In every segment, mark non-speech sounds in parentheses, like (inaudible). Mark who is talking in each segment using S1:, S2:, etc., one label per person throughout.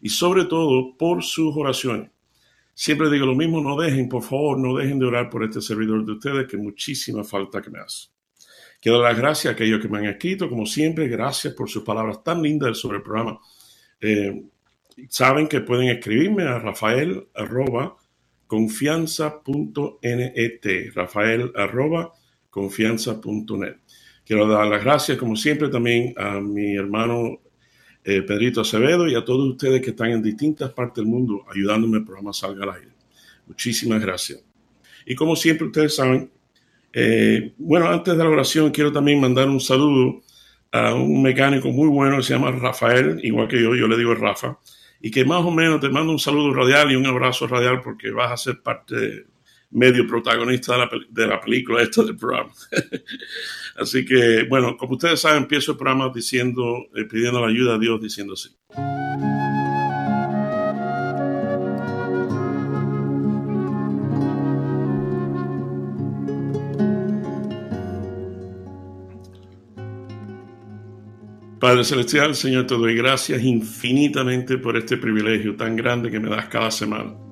S1: y sobre todo por sus oraciones. Siempre digo lo mismo, no dejen, por favor, no dejen de orar por este servidor de ustedes, que muchísima falta que me hace. Quiero dar las gracias a aquellos que me han escrito, como siempre, gracias por sus palabras tan lindas sobre el programa. Eh, saben que pueden escribirme a rafael arroba confianza.net, rafael arroba confianza.net. Quiero dar las gracias, como siempre, también a mi hermano eh, Pedrito Acevedo y a todos ustedes que están en distintas partes del mundo ayudándome el programa Salga al Aire. Muchísimas gracias. Y como siempre, ustedes saben, eh, bueno, antes de la oración, quiero también mandar un saludo a un mecánico muy bueno que se llama Rafael, igual que yo, yo le digo Rafa, y que más o menos te mando un saludo radial y un abrazo radial porque vas a ser parte medio protagonista de la, de la película, esto del programa. (laughs) así que, bueno, como ustedes saben, empiezo el programa diciendo, eh, pidiendo la ayuda a Dios, diciendo así. Padre Celestial, Señor, te doy gracias infinitamente por este privilegio tan grande que me das cada semana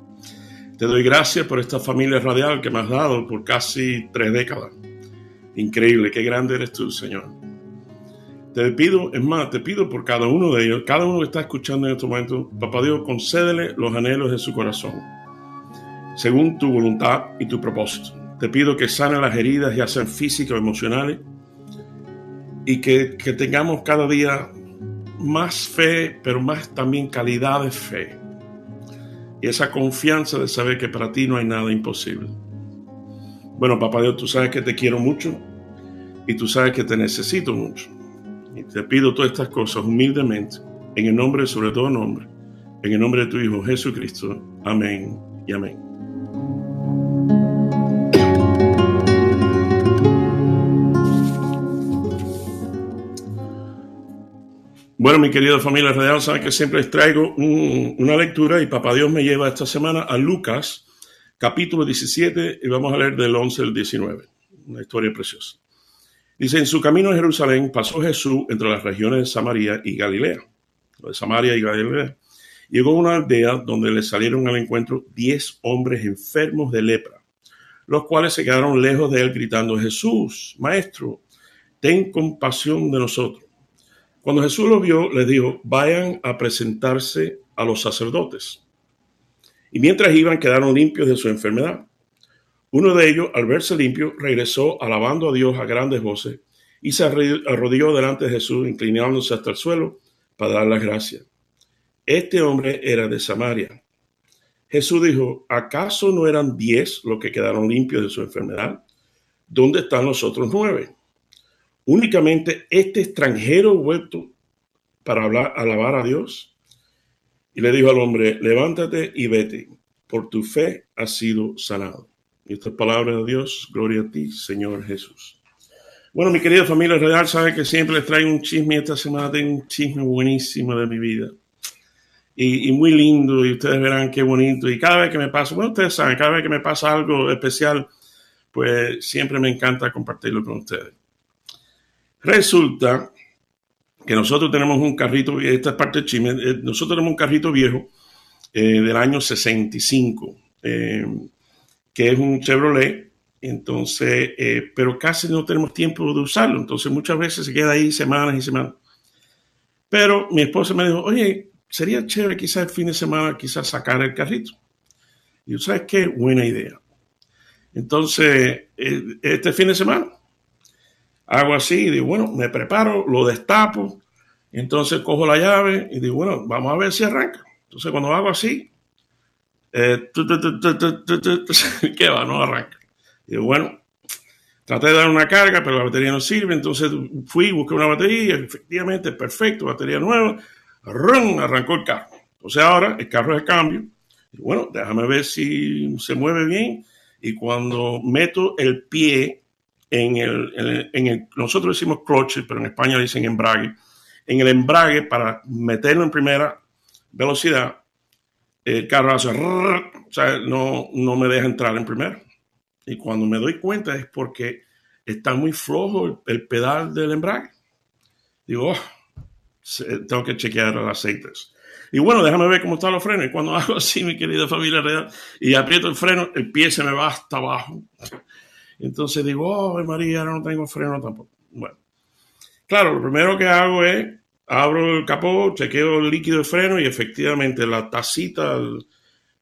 S1: te doy gracias por esta familia radial que me has dado por casi tres décadas. Increíble, qué grande eres tú, Señor. Te pido, es más, te pido por cada uno de ellos, cada uno que está escuchando en este momento, Papá Dios, concédele los anhelos de su corazón, según tu voluntad y tu propósito. Te pido que sane las heridas, ya sean físicas o emocionales, y que, que tengamos cada día más fe, pero más también calidad de fe y esa confianza de saber que para ti no hay nada imposible. Bueno, papá Dios, tú sabes que te quiero mucho y tú sabes que te necesito mucho. Y te pido todas estas cosas humildemente, en el nombre, sobre todo nombre, en el nombre de tu Hijo Jesucristo. Amén y amén. Bueno, mi querida familia real, saben que siempre les traigo una lectura y Papá Dios me lleva esta semana a Lucas, capítulo 17, y vamos a leer del 11 al 19. Una historia preciosa. Dice, en su camino a Jerusalén pasó Jesús entre las regiones de Samaria y Galilea. De Samaria y Galilea. Llegó a una aldea donde le salieron al encuentro diez hombres enfermos de lepra, los cuales se quedaron lejos de él gritando, Jesús, Maestro, ten compasión de nosotros. Cuando Jesús lo vio, le dijo, vayan a presentarse a los sacerdotes. Y mientras iban, quedaron limpios de su enfermedad. Uno de ellos, al verse limpio, regresó alabando a Dios a grandes voces y se arrodilló delante de Jesús, inclinándose hasta el suelo para dar las gracias. Este hombre era de Samaria. Jesús dijo, ¿acaso no eran diez los que quedaron limpios de su enfermedad? ¿Dónde están los otros nueve? Únicamente este extranjero vuelto para hablar, alabar a Dios. Y le dijo al hombre, levántate y vete, por tu fe has sido sanado. Y esta palabra de Dios, gloria a ti, Señor Jesús. Bueno, mi querida familia real, sabe que siempre les traigo un chisme. Esta semana tengo un chisme buenísimo de mi vida. Y, y, muy lindo, y ustedes verán qué bonito. Y cada vez que me pasa, bueno, ustedes saben, cada vez que me pasa algo especial, pues siempre me encanta compartirlo con ustedes. Resulta que nosotros tenemos un carrito, esta es parte de Chime, eh, nosotros tenemos un carrito viejo eh, del año 65, eh, que es un Chevrolet, entonces, pero casi no tenemos tiempo de usarlo, entonces muchas veces se queda ahí semanas y semanas. Pero mi esposa me dijo, oye, sería chévere quizás el fin de semana, quizás sacar el carrito. Y yo, ¿sabes qué? Buena idea. Entonces, este fin de semana, hago así y digo, bueno, me preparo, lo destapo, entonces cojo la llave y digo, bueno, vamos a ver si arranca. Entonces cuando hago así, eh, (laughs) ¿qué va? No arranca. Digo, bueno, traté de dar una carga, pero la batería no sirve, entonces fui, busqué una batería, efectivamente, perfecto, batería nueva, arrancó el carro. Entonces ahora el carro es de cambio, bueno, déjame ver si se mueve bien. Y cuando meto el pie en el, en el, nosotros decimos cloche, pero en España dicen embrague, en el embrague para meterlo en primera velocidad, el carro hace, o sea, no, no me deja entrar en primera. Y cuando me doy cuenta es porque está muy flojo el, pedal del embrague. Digo, oh, tengo que chequear los aceites. Y bueno, déjame ver cómo están los frenos. Y cuando (laughs) hago así, mi querida familia real, y aprieto el freno, el pie se me va hasta abajo. Entonces digo, oh, María, ahora no tengo freno tampoco. Bueno, claro, lo primero que hago es, abro el capó, chequeo el líquido de freno y efectivamente la tacita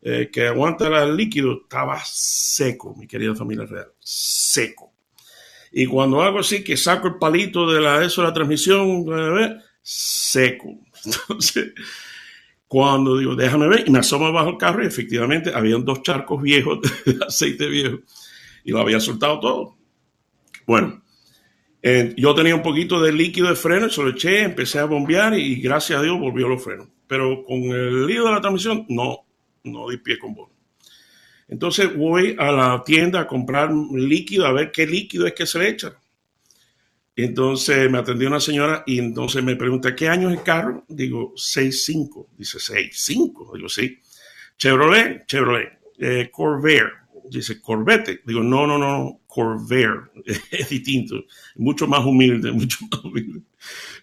S1: eh, que aguanta el líquido estaba seco, mi querida familia real, seco. Y cuando hago así, que saco el palito de la, eso de la transmisión, seco. (laughs) Entonces, cuando digo, déjame ver, y me asomo bajo el carro y efectivamente habían dos charcos viejos (laughs) de aceite viejo y lo había soltado todo. Bueno, eh, yo tenía un poquito de líquido de freno, se lo eché, empecé a bombear y gracias a Dios volvió los frenos. Pero con el lío de la transmisión, no, no di pie con bono. Entonces voy a la tienda a comprar líquido, a ver qué líquido es que se le echa. Entonces me atendió una señora y entonces me pregunta, ¿qué año es el carro? Digo, 6.5. Dice, 6.5. Digo, sí. Chevrolet, Chevrolet. Eh, Corvair. Dice, Corvette. Digo, no, no, no, Corvair. (laughs) es distinto. Mucho más humilde, (laughs) mucho más humilde.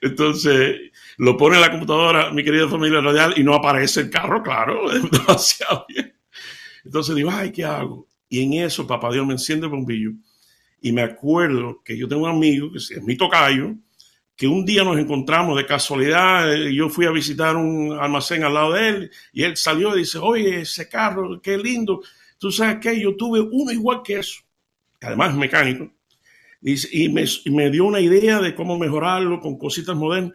S1: Entonces, lo pone en la computadora, mi querida familia radial, y no aparece el carro, claro. (laughs) Es demasiado bien. Entonces digo, ay, ¿qué hago? Y en eso, papá Dios me enciende el bombillo y me acuerdo que yo tengo un amigo, que es mi tocayo, que un día nos encontramos de casualidad, eh, yo fui a visitar un almacén al lado de él y él salió y dice, oye, ese carro, qué lindo. Tú sabes que yo tuve uno igual que eso, además es mecánico, y, me, dio una idea de cómo mejorarlo con cositas modernas.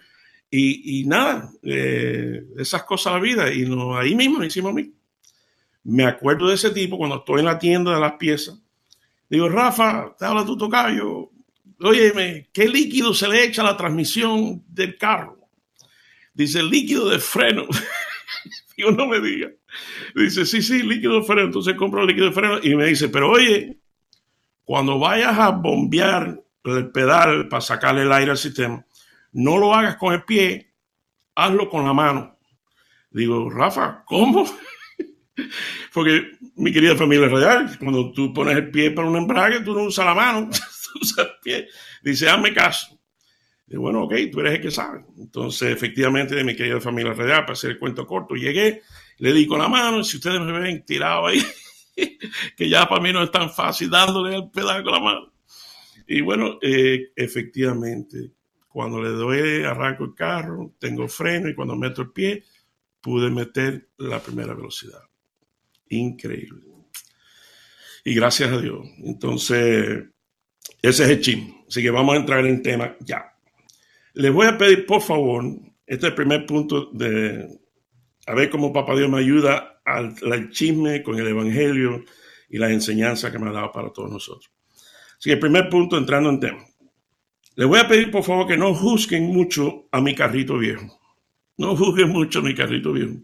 S1: Y, nada, eh, esas cosas la vida. Y ahí mismo hicimos a mí. Me acuerdo de ese tipo cuando estoy en la tienda de las piezas Digo, Rafa, te habla tu tocayo. Óyeme, ¿qué líquido se le echa a la transmisión del carro? Dice, líquido de freno. (laughs) Digo, no me diga. Dice, sí, sí, líquido de freno. Entonces compro el líquido de freno y me dice, pero oye, cuando vayas a bombear el pedal para sacarle el aire al sistema, no lo hagas con el pie, hazlo con la mano. Digo, Rafa, ¿cómo? (laughs) Porque mi querida familia real, cuando tú pones el pie para un embrague, tú no usas la mano, (laughs) tú usas el pie. Dice, hazme caso. Bueno, ok, tú eres el que sabe. Entonces, efectivamente, de mi querida familia real, para hacer el cuento corto, llegué, le di con la mano, si ustedes me ven tirado ahí, (laughs) que ya para mí no es tan fácil dándole el pedal con la mano. Y bueno, eh, efectivamente, cuando le doy, arranco el carro, tengo freno y cuando meto el pie, pude meter la primera velocidad increíble. Y gracias a Dios. Entonces, ese es el chin. Así que vamos a entrar en tema ya. Les voy a pedir, por favor, este es el primer punto de a ver cómo Papá Dios me ayuda al, al chisme con el Evangelio y las enseñanzas que me ha dado para todos nosotros. Así que el primer punto, entrando en tema. Les voy a pedir, por favor, que no juzguen mucho a mi carrito viejo. No juzguen mucho a mi carrito viejo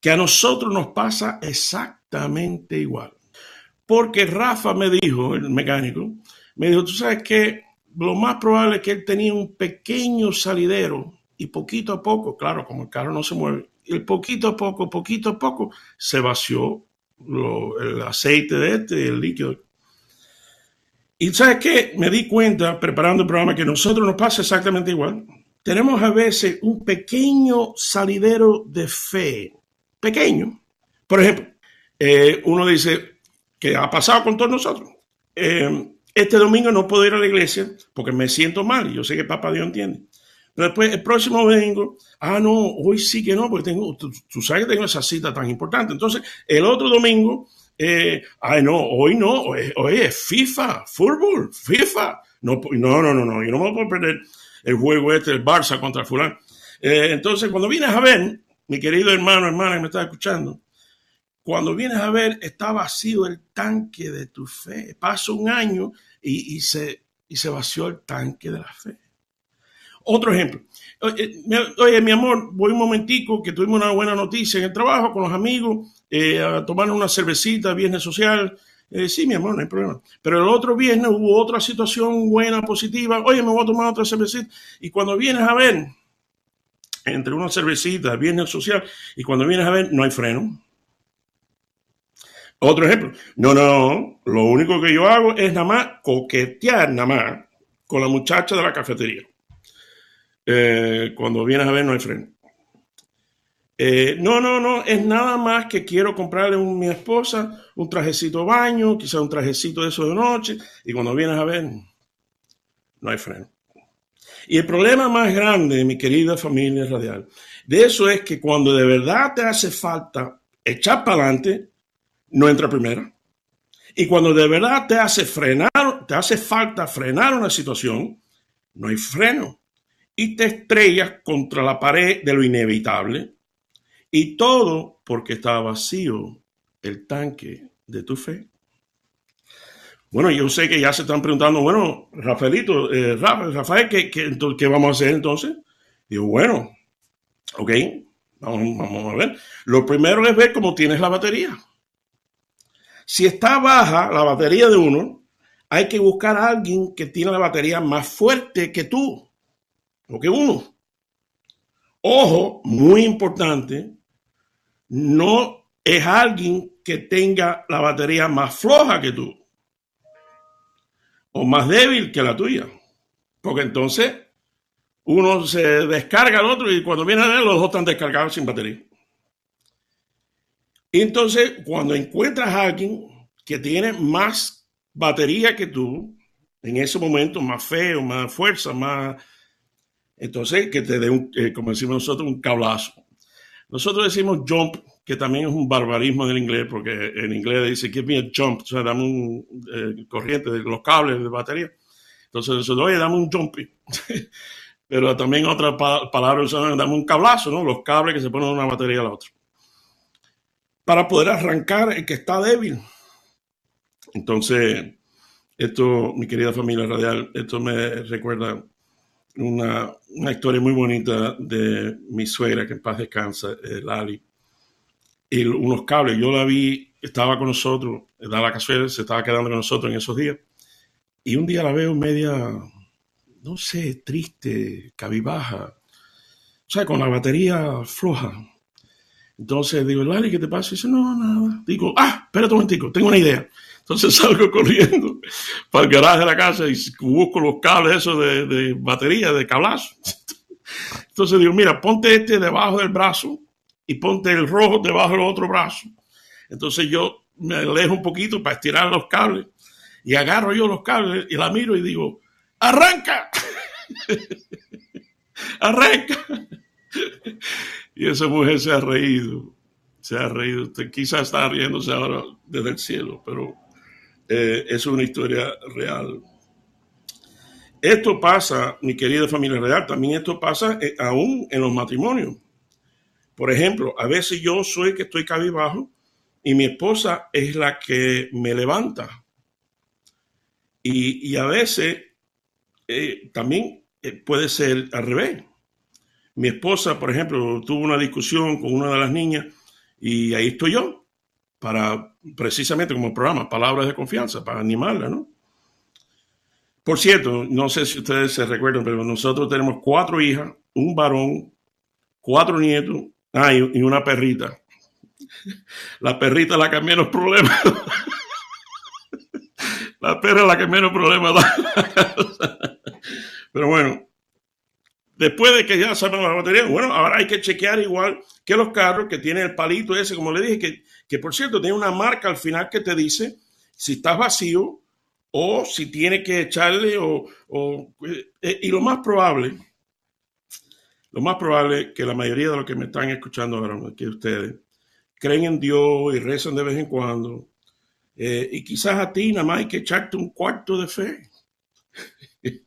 S1: que a nosotros nos pasa exactamente igual. Porque Rafa me dijo, el mecánico, me dijo, tú sabes que lo más probable es que él tenía un pequeño salidero y poquito a poco, claro, como el carro no se mueve, y poquito a poco, poquito a poco, se vació el aceite de este, el líquido. Y sabes qué, me di cuenta preparando el programa que a nosotros nos pasa exactamente igual. Tenemos a veces un pequeño salidero de fe, pequeño. Por ejemplo, eh, uno dice que ha pasado con todos nosotros. Eh, este domingo no puedo ir a la iglesia porque me siento mal. Yo sé que Papá Dios entiende. Después, el próximo domingo, ah, no, hoy sí que no, porque tengo, tú, sabes que tengo esa cita tan importante. Entonces, el otro domingo, eh, ay, no, hoy no, hoy, es FIFA, fútbol, FIFA. No, no, no, no, yo no me puedo perder el juego este, el Barça contra el fulano. entonces, cuando vienes a ver, mi querido hermano, hermana que me está escuchando, cuando vienes a ver, está vacío el tanque de tu fe. Pasa un año y, se, y se vació el tanque de la fe. Otro ejemplo. Oye, mi amor, voy un momentico que tuvimos una buena noticia en el trabajo con los amigos. eh, a tomar una cervecita, viernes social. Eh, sí, mi amor, no hay problema. Pero el otro viernes hubo otra situación buena, positiva. Oye, me voy a tomar otra cervecita. Y cuando vienes a ver, entre una cervecita, viernes social, y cuando vienes a ver, no hay freno. Otro ejemplo. No, no, lo único que yo hago es nada más coquetear nada más con la muchacha de la cafetería. Eh, cuando vienes a ver, no hay freno. Eh, no, no, no, es nada más que quiero comprarle a mi esposa un trajecito de baño, quizá un trajecito de eso de noche, y cuando vienes a ver, no hay freno. Y el problema más grande, mi querida familia radial, de eso es que cuando de verdad te hace falta echar para adelante, no entra primera. Y cuando de verdad te hace frenar, te hace falta frenar una situación, no hay freno. Y te estrellas contra la pared de lo inevitable. Y todo porque está vacío el tanque de tu fe. Bueno, yo sé que ya se están preguntando, bueno, Rafaelito, eh, Rafael, ¿qué, qué, vamos a hacer entonces? Digo, bueno, ok, vamos, vamos a ver. Lo primero es ver cómo tienes la batería. Si está baja la batería de uno, hay que buscar a alguien que tiene la batería más fuerte que tú o que uno. Ojo, muy importante, no es alguien que tenga la batería más floja que tú o más débil que la tuya. Porque entonces uno se descarga al otro y cuando viene a ver los dos están descargados sin batería. Entonces cuando encuentras a alguien que tiene más batería que tú, en ese momento más feo, más fuerza, más... Entonces que te dé, un, eh, como decimos nosotros, un cablazo. Nosotros decimos jump que también es un barbarismo del inglés, porque en inglés dice give me a jump, o sea, dame un eh, corriente de los cables de batería. Entonces, oye, dame un jumpy. (laughs) Pero también otra palabra usan, dame un cablazo, ¿no? Los cables que se ponen de una batería a la otra. Para poder arrancar el que está débil. Entonces, esto, mi querida familia radial, esto me recuerda una, una historia muy bonita de mi suegra, que en paz descansa, eh, Lali y unos cables. Yo la vi, estaba con nosotros, da la casualidad, se estaba quedando con nosotros en esos días. Y un día la veo media, no sé, triste, cabibaja, o sea, con la batería floja. Entonces digo, Lali, ¿qué te pasa? Y dice, no, nada. Digo, ah, espérate un momentico, tengo una idea. Entonces (laughs) salgo corriendo para el garaje de la casa y busco los cables esos de, de batería, de cablazo. (laughs) Entonces digo, mira, ponte este debajo del brazo y ponte el rojo debajo del otro brazo. Entonces yo me alejo un poquito para estirar los cables y agarro yo los cables y la miro y digo, arranca, (laughs) arranca. (laughs) y esa mujer se ha reído, se ha reído. Quizás está riéndose ahora desde el cielo, pero eh, es una historia real. Esto pasa, mi querida familia real, también esto pasa eh, aún en los matrimonios. Por ejemplo, a veces yo soy que estoy cabizbajo y mi esposa es la que me levanta. Y, a veces eh, también puede ser al revés. Mi esposa, por ejemplo, tuvo una discusión con una de las niñas y ahí estoy yo para precisamente como programa, palabras de confianza, para animarla, ¿no? Por cierto, no sé si ustedes se recuerdan, pero nosotros tenemos cuatro hijas, un varón, cuatro nietos Ah, y, una perrita. La perrita es la que menos problemas. La perra es la que menos problemas da. Pero bueno, después de que ya sabemos la batería, bueno, ahora hay que chequear igual que los carros que tienen el palito ese, como le dije, que, que por cierto tiene una marca al final que te dice si estás vacío o si tiene que echarle o, o eh, y lo más probable lo más probable que la mayoría de los que me están escuchando ahora, que ustedes, creen en Dios y rezan de vez en cuando. Eh, y quizás a ti nada más hay que echarte un cuarto de fe. (laughs)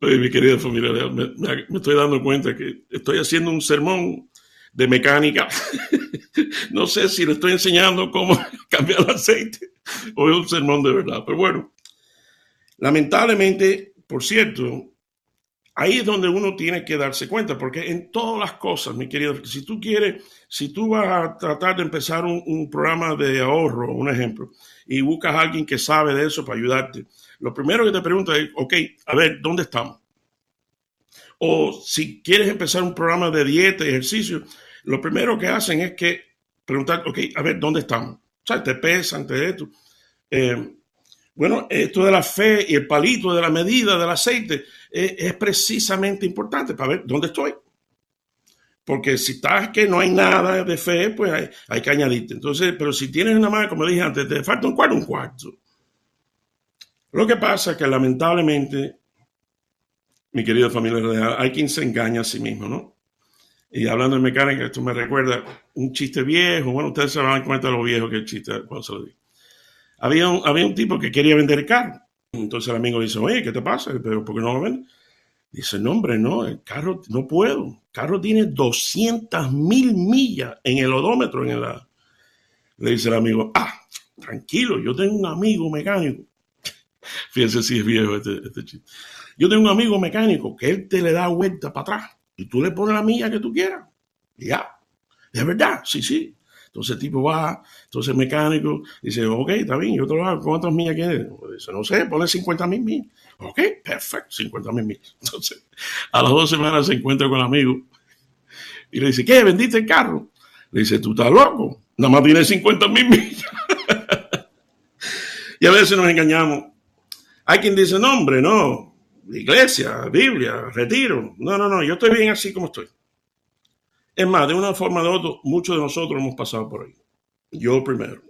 S1: Oye, mi querida familia, me, estoy dando cuenta que estoy haciendo un sermón de mecánica. (laughs) no sé si le estoy enseñando cómo (laughs) cambiar el aceite o es un sermón de verdad. Pero bueno, lamentablemente, por cierto, ahí es donde uno tiene que darse cuenta, porque en todas las cosas, mi querido, si tú quieres, si tú vas a tratar de empezar un, programa de ahorro, un ejemplo, y buscas a alguien que sabe de eso para ayudarte, lo primero que te pregunta es, ok, a ver, ¿dónde estamos? O si quieres empezar un programa de dieta y ejercicio, lo primero que hacen es que preguntar, ok, a ver, ¿dónde estamos? O sea, te pesan, te esto. Eh, bueno, esto de la fe y el palito de la medida del aceite es, precisamente importante para ver dónde estoy. Porque si estás que no hay nada de fe, pues hay, que añadirte. Entonces, pero si tienes una mano, como dije antes, te falta un cuarto, un cuarto. Lo que pasa es que lamentablemente, mi querido familia hay quien se engaña a sí mismo, ¿no? Y hablando de mecánica, esto me recuerda un chiste viejo. Bueno, ustedes se van a cuenta de lo viejo que el chiste cuando se lo digo había un, había un tipo que quería vender el carro. Entonces el amigo dice, oye, ¿qué te pasa? Pero ¿por qué no lo vende? Dice, no, hombre, no, el carro no puedo. El carro tiene 200 mil millas en el odómetro. En la... Le dice el amigo, ah, tranquilo, yo tengo un amigo mecánico. (laughs) Fíjense si es viejo este, este chiste. Yo tengo un amigo mecánico que él te le da vuelta para atrás y tú le pones la milla que tú quieras. ya, de verdad, sí, sí. Entonces el tipo va, entonces el mecánico dice, ok, está bien, yo te lo hago, ¿cuántas millas quieres? Dice, no sé, pone 50 mil millas. Ok, perfecto, 50 mil millas. (laughs) Entonces, a las dos semanas se encuentra con el amigo y le dice, ¿qué? ¿Vendiste el carro? Le dice, tú estás loco, nada más tiene 50 mil millas. (laughs) y a veces nos engañamos. Hay quien dice, no, hombre, no, iglesia, Biblia, retiro. No, no, no, yo estoy bien así como estoy. Es más, de una forma o de otra, muchos de nosotros hemos pasado por ahí. Yo primero.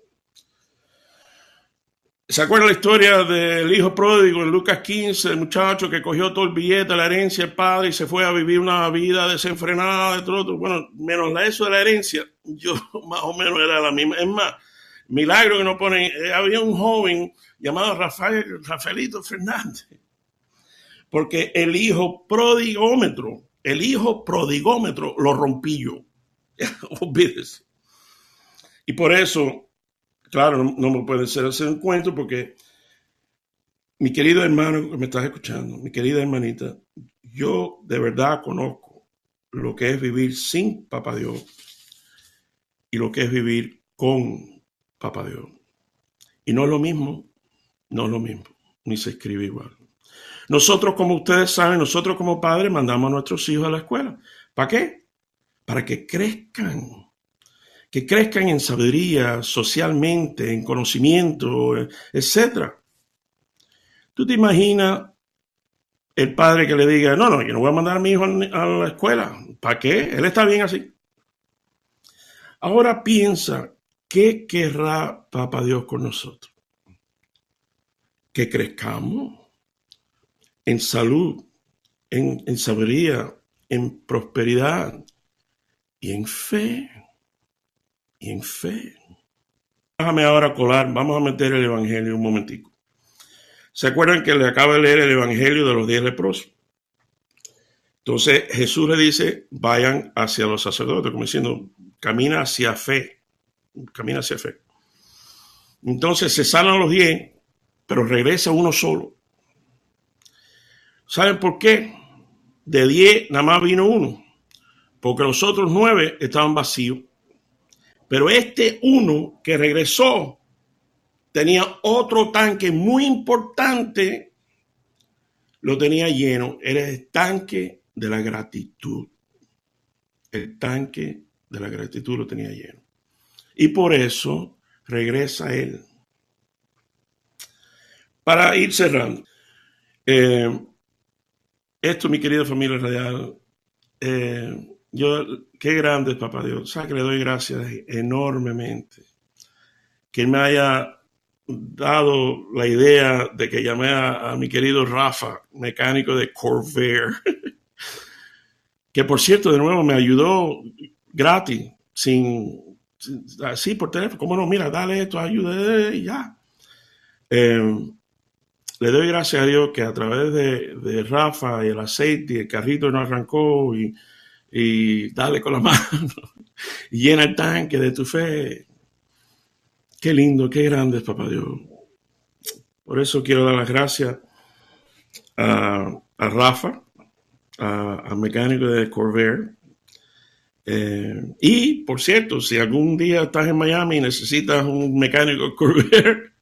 S1: ¿Se acuerda la historia del hijo pródigo en Lucas 15, el muchacho que cogió todo el billete, la herencia del padre y se fue a vivir una vida desenfrenada de todo? Bueno, menos eso de la herencia, yo (laughs) más o menos era la misma. Es más, milagro que no ponen, eh, había un joven llamado Rafael, Rafaelito Fernández, porque el hijo prodigómetro el hijo prodigómetro lo rompí yo. (laughs) Olvídese. Y por eso, claro, no, me puede ser hacer un cuento porque mi querido hermano que me estás escuchando, mi querida hermanita, yo de verdad conozco lo que es vivir sin Papá Dios y lo que es vivir con Papá Dios. Y no es lo mismo, no es lo mismo, ni se escribe igual. Nosotros, como ustedes saben, nosotros como padres mandamos a nuestros hijos a la escuela. ¿Para qué? Para que crezcan, que crezcan en sabiduría, socialmente, en conocimiento, etc. ¿Tú te imaginas el padre que le diga, no, no, yo no voy a mandar a mi hijo a la escuela? ¿Para qué? Él está bien así. Ahora piensa, ¿qué querrá Papá Dios con nosotros? Que crezcamos en salud, en, sabiduría, en prosperidad y en fe. Y en fe. Déjame ahora colar, vamos a meter el Evangelio un momentico. ¿Se acuerdan que le acabo de leer el Evangelio de los diez leprosos? Entonces Jesús le dice, vayan hacia los sacerdotes, como diciendo, camina hacia fe, camina hacia fe. Entonces se salen los diez, pero regresa uno solo. ¿Saben por qué? De 10 nada más vino uno, porque los otros nueve estaban vacíos. Pero este uno que regresó tenía otro tanque muy importante, lo tenía lleno. Era el tanque de la gratitud. El tanque de la gratitud lo tenía lleno. Y por eso regresa él. Para ir cerrando. Eh, esto, mi querida familia radial, eh, yo, qué grande es Papá Dios. Sea, que le doy gracias enormemente. Que me haya dado la idea de que llamé a, mi querido Rafa, mecánico de Corvair, (laughs) que por cierto, de nuevo, me ayudó gratis, sin, así por teléfono, ¿cómo no? Mira, dale esto, ayude y ya. Eh, le doy gracias a Dios que a través de, Rafa y el aceite y el carrito no arrancó y, y dale con la (laughs) mano y llena el tanque de tu fe. Qué lindo, qué grande es Papá Dios. Por eso quiero dar las gracias a, Rafa a, mecánico de Corvair. Eh, y, por cierto, si algún día estás en Miami y necesitas un mecánico (laughs) Corvair,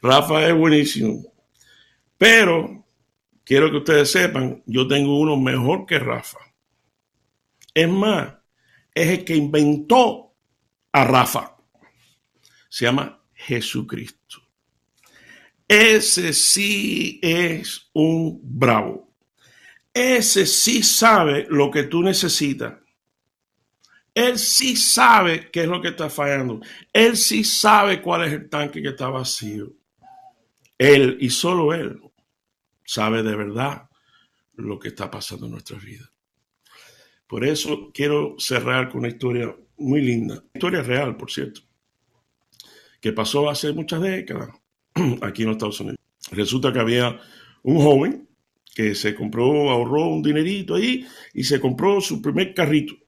S1: Rafa es buenísimo. Pero quiero que ustedes sepan, yo tengo uno mejor que Rafa. Es más, es el que inventó a Rafa. Se llama Jesucristo. Ese sí es un bravo. Ese sí sabe lo que tú necesitas. Él sí sabe qué es lo que está fallando. Él sí sabe cuál es el tanque que está vacío. Él y solo él sabe de verdad lo que está pasando en nuestras vidas. Por eso quiero cerrar con una historia muy linda, historia real, por cierto, que pasó hace muchas décadas (clears throat) aquí en los Estados Unidos. Resulta que había un joven que se compró, ahorró un dinerito ahí y se compró su primer carrito.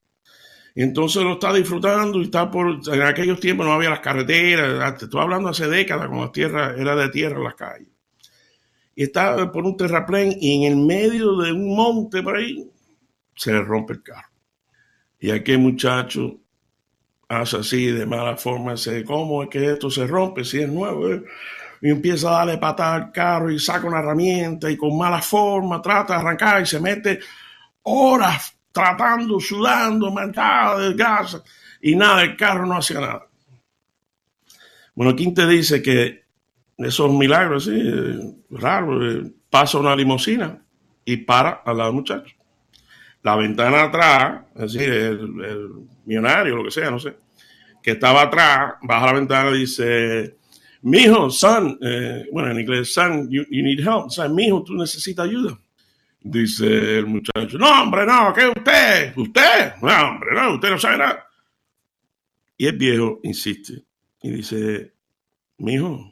S1: Entonces lo está disfrutando y está por, en aquellos tiempos no había las carreteras, te estoy hablando hace décadas cuando la tierra era de tierra en las calles. Y está por un terraplén y en el medio de un monte por ahí se le rompe el carro. Y aquel muchacho hace así de mala forma, dice, ¿cómo es que esto se rompe si es nuevo? Eh?". Y empieza a darle patada al carro y saca una herramienta y con mala forma trata de arrancar y se mete horas tratando, sudando, manchado de grasa y nada, el carro no hacía nada. Bueno, ¿quién te dice que esos milagros, así, eh, raro, eh, pasa una limusina y para al lado del muchacho? la ventana atrás, es decir, el, millonario, lo que sea, no sé, que estaba atrás, baja la ventana y dice, mijo, son, eh, bueno, en inglés, son, you, need help, son, mijo, tú necesitas ayuda. Dice el muchacho, no, hombre, no, ¿qué usted? ¿Usted? No, hombre, no, usted no sabe nada. Y el viejo insiste y dice, mijo,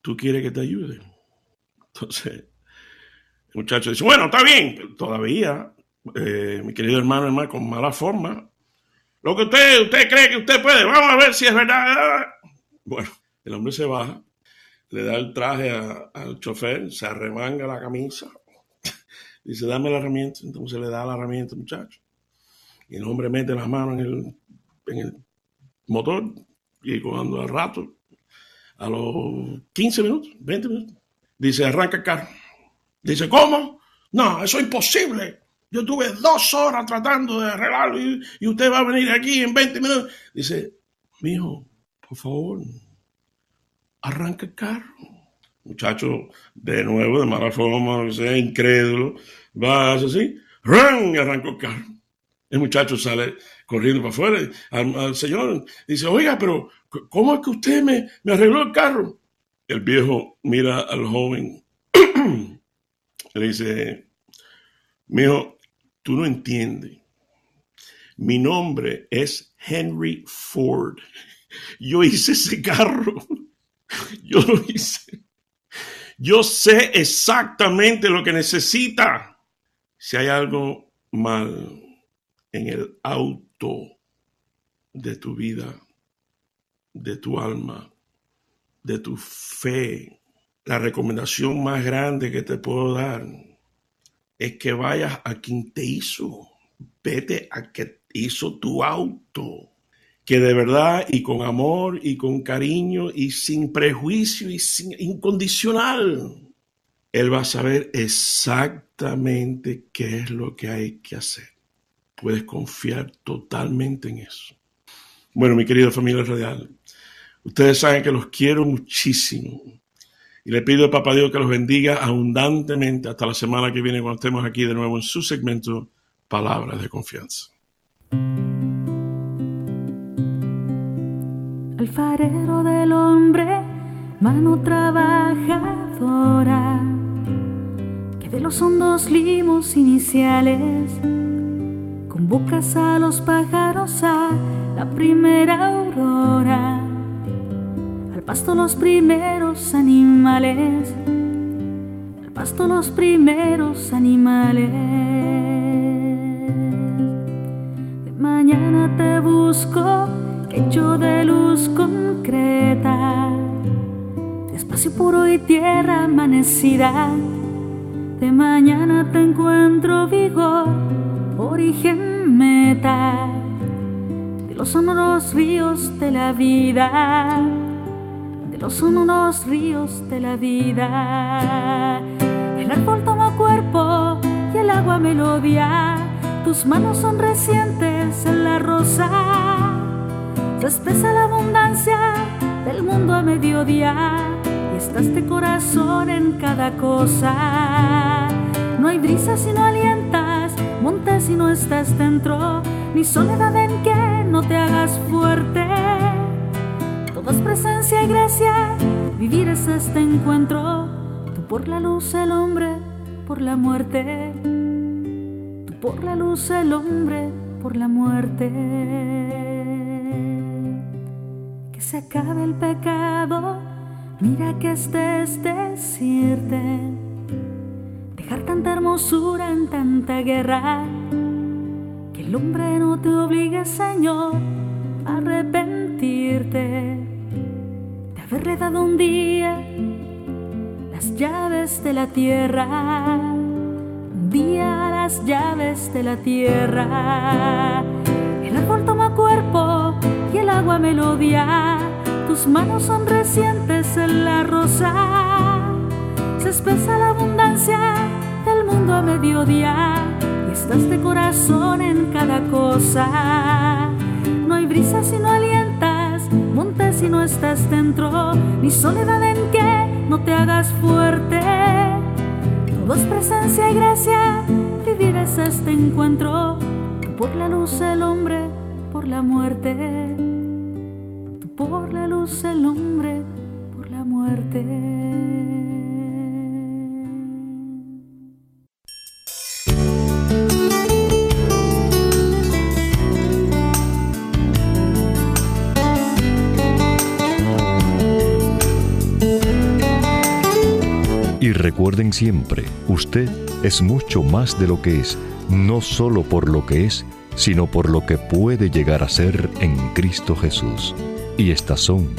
S1: ¿tú quieres que te ayude? Entonces, el muchacho dice, bueno, está bien, todavía eh, mi querido hermano, hermano, con mala forma. Lo que usted, usted cree que usted puede, vamos a ver si es verdad. Bueno, el hombre se baja, le da el traje al chofer, se arremanga la camisa, dice, dame la herramienta. Entonces le da la herramienta muchacho. Y el hombre mete las manos en el, en el motor y cuando al rato, a los 15 minutos, 20 minutos, dice, arranca el carro. Dice, ¿cómo? No, eso es imposible. Yo tuve dos horas tratando de arreglarlo y, usted va a venir aquí en 20 minutos. Dice, mijo, por favor, arranca el carro. Muchacho, de nuevo, de mala forma, sea, incrédulo, va así, ¡ran! arrancó el carro. El muchacho sale corriendo para afuera al, señor. Dice, oiga, pero ¿cómo es que usted me, me arregló el carro? El viejo mira al joven. (clears throat) le dice, mijo, Tú no entiendes. Mi nombre es Henry Ford. Yo hice ese carro. (laughs) Yo lo hice. Yo sé exactamente lo que necesita. Si hay algo mal en el auto de tu vida, de tu alma, de tu fe, la recomendación más grande que te puedo dar es que vayas a quien te hizo. Vete a que hizo tu auto. Que de verdad y con amor y con cariño y sin prejuicio y sin incondicional, Él va a saber exactamente qué es lo que hay que hacer. Puedes confiar totalmente en eso. Bueno, mi querida familia radial, ustedes saben que los quiero muchísimo y le pido a Papá Dios que los bendiga abundantemente hasta la semana que viene cuando estemos aquí de nuevo en su segmento Palabras de Confianza.
S2: Alfarero del hombre, mano trabajadora, que de los hondos limos iniciales convocas a los pájaros a la primera aurora pasto los primeros animales, al pasto los primeros animales. De mañana te busco, hecho de luz concreta, espacio puro y tierra amanecida, De mañana te encuentro vigor, origen meta. De los sonoros ríos de la vida, de los sonoros ríos de la vida. El árbol toma cuerpo y el agua melodía, tus manos son recientes en la rosa, se expresa la abundancia del mundo a mediodía y está este corazón en cada cosa. No hay brisa si no alientas, montes si no estás dentro, ni soledad en que no te hagas fuerte. Todo es presencia y gracia, vivir es este encuentro. Tú por la luz, el hombre, por la muerte. Tú por la luz, el hombre, por la muerte se acabe el pecado, mira que estés decirte, dejar tanta hermosura en tanta guerra, que el hombre no te obligue, Señor, a arrepentirte de haberle dado un día las llaves de la tierra, un día las llaves de la tierra, el árbol toma cuerpo y el agua melodía tus manos son recientes en la rosa. Se espesa la abundancia del mundo a mediodía y estás de corazón en cada cosa. No hay brisa si no alientas, montes si no estás dentro, ni soledad en que no te hagas fuerte. Todo es presencia y gracia, vivir es este encuentro, por la luz el hombre, por la muerte hombre, por la muerte.
S3: Y recuerden siempre, usted es mucho más de lo que es, no solo por lo que es, sino por lo que puede llegar a ser en Cristo Jesús. Y estas son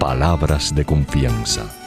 S3: palabras de confianza.